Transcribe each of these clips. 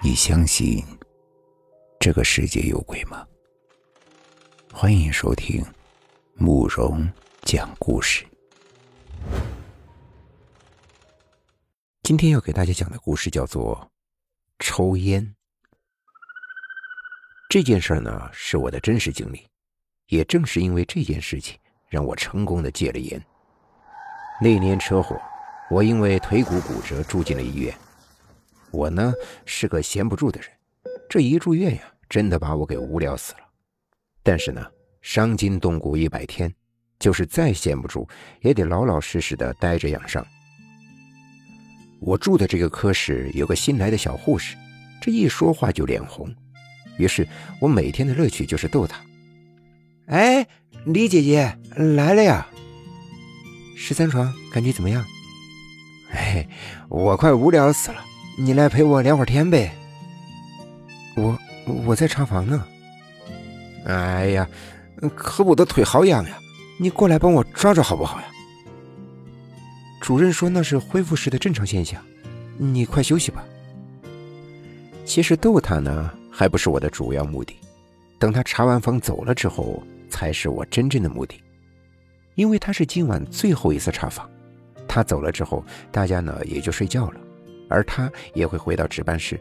你相信这个世界有鬼吗？欢迎收听慕容讲故事。今天要给大家讲的故事叫做《抽烟》。这件事呢是我的真实经历，也正是因为这件事情，让我成功的戒了烟。那年车祸，我因为腿骨骨折住进了医院。我呢是个闲不住的人，这一住院呀，真的把我给无聊死了。但是呢，伤筋动骨一百天，就是再闲不住，也得老老实实的待着养伤。我住的这个科室有个新来的小护士，这一说话就脸红，于是我每天的乐趣就是逗她：“哎，李姐姐来了呀，十三床感觉怎么样？”“哎，我快无聊死了。”你来陪我聊会儿天呗。我我在查房呢。哎呀，可我的腿好痒呀！你过来帮我抓抓好不好呀？主任说那是恢复时的正常现象，你快休息吧。其实逗他呢，还不是我的主要目的。等他查完房走了之后，才是我真正的目的。因为他是今晚最后一次查房，他走了之后，大家呢也就睡觉了。而他也会回到值班室。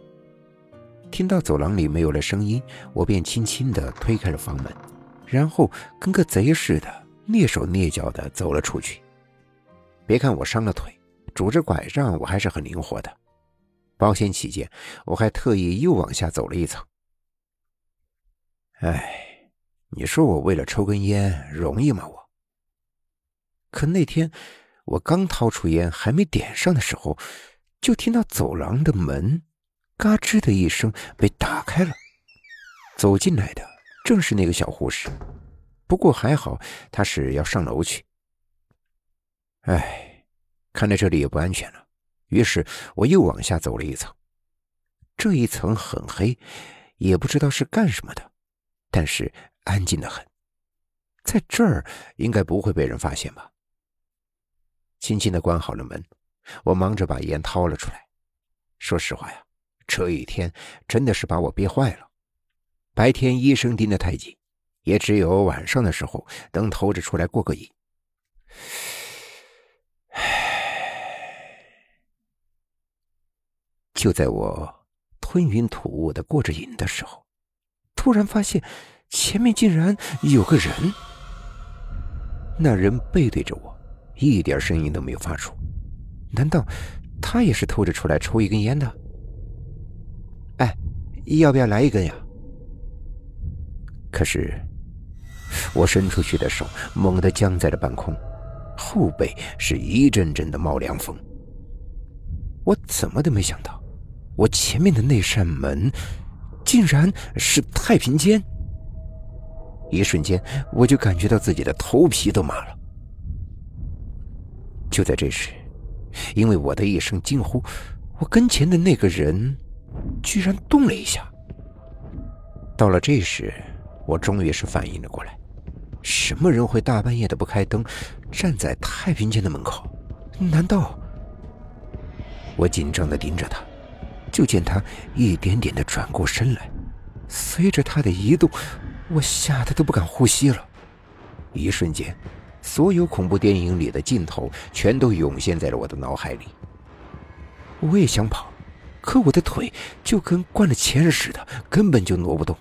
听到走廊里没有了声音，我便轻轻地推开了房门，然后跟个贼似的蹑手蹑脚地走了出去。别看我伤了腿，拄着拐杖我还是很灵活的。保险起见，我还特意又往下走了一层。哎，你说我为了抽根烟容易吗？我。可那天我刚掏出烟，还没点上的时候。就听到走廊的门“嘎吱”的一声被打开了，走进来的正是那个小护士。不过还好，她是要上楼去。哎，看来这里也不安全了，于是我又往下走了一层。这一层很黑，也不知道是干什么的，但是安静的很，在这儿应该不会被人发现吧？轻轻的关好了门。我忙着把烟掏了出来。说实话呀，这一天真的是把我憋坏了。白天医生盯得太紧，也只有晚上的时候能偷着出来过个瘾。就在我吞云吐雾的过着瘾的时候，突然发现前面竟然有个人。那人背对着我，一点声音都没有发出。难道他也是偷着出来抽一根烟的？哎，要不要来一根呀？可是我伸出去的手猛地僵在了半空，后背是一阵阵的冒凉风。我怎么都没想到，我前面的那扇门竟然是太平间。一瞬间，我就感觉到自己的头皮都麻了。就在这时。因为我的一声惊呼，我跟前的那个人居然动了一下。到了这时，我终于是反应了过来：什么人会大半夜的不开灯，站在太平间的门口？难道……我紧张的盯着他，就见他一点点的转过身来。随着他的移动，我吓得都不敢呼吸了。一瞬间。所有恐怖电影里的镜头全都涌现在了我的脑海里。我也想跑，可我的腿就跟灌了铅似的，根本就挪不动。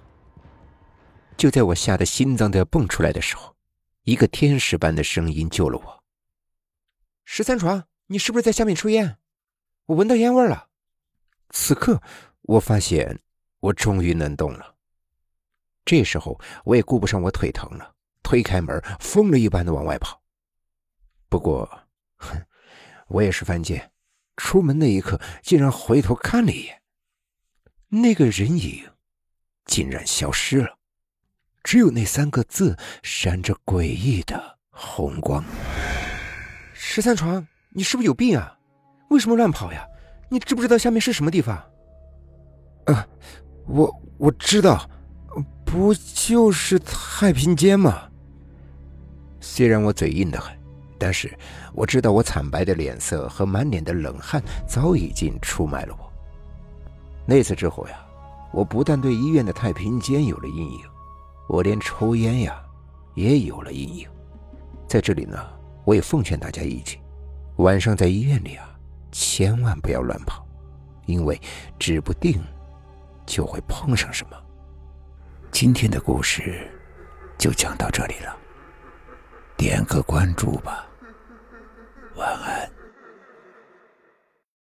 就在我吓得心脏都要蹦出来的时候，一个天使般的声音救了我：“十三床，你是不是在下面抽烟？我闻到烟味了。”此刻，我发现我终于能动了。这时候，我也顾不上我腿疼了。推开门，疯了一般的往外跑。不过，哼，我也是犯贱，出门那一刻竟然回头看了一眼，那个人影竟然消失了，只有那三个字闪着诡异的红光。十三床，你是不是有病啊？为什么乱跑呀？你知不知道下面是什么地方？啊，我我知道，不就是太平间吗？虽然我嘴硬得很，但是我知道我惨白的脸色和满脸的冷汗早已经出卖了我。那次之后呀，我不但对医院的太平间有了阴影，我连抽烟呀也有了阴影。在这里呢，我也奉劝大家一句：晚上在医院里啊，千万不要乱跑，因为指不定就会碰上什么。今天的故事就讲到这里了，点个关注吧。晚安。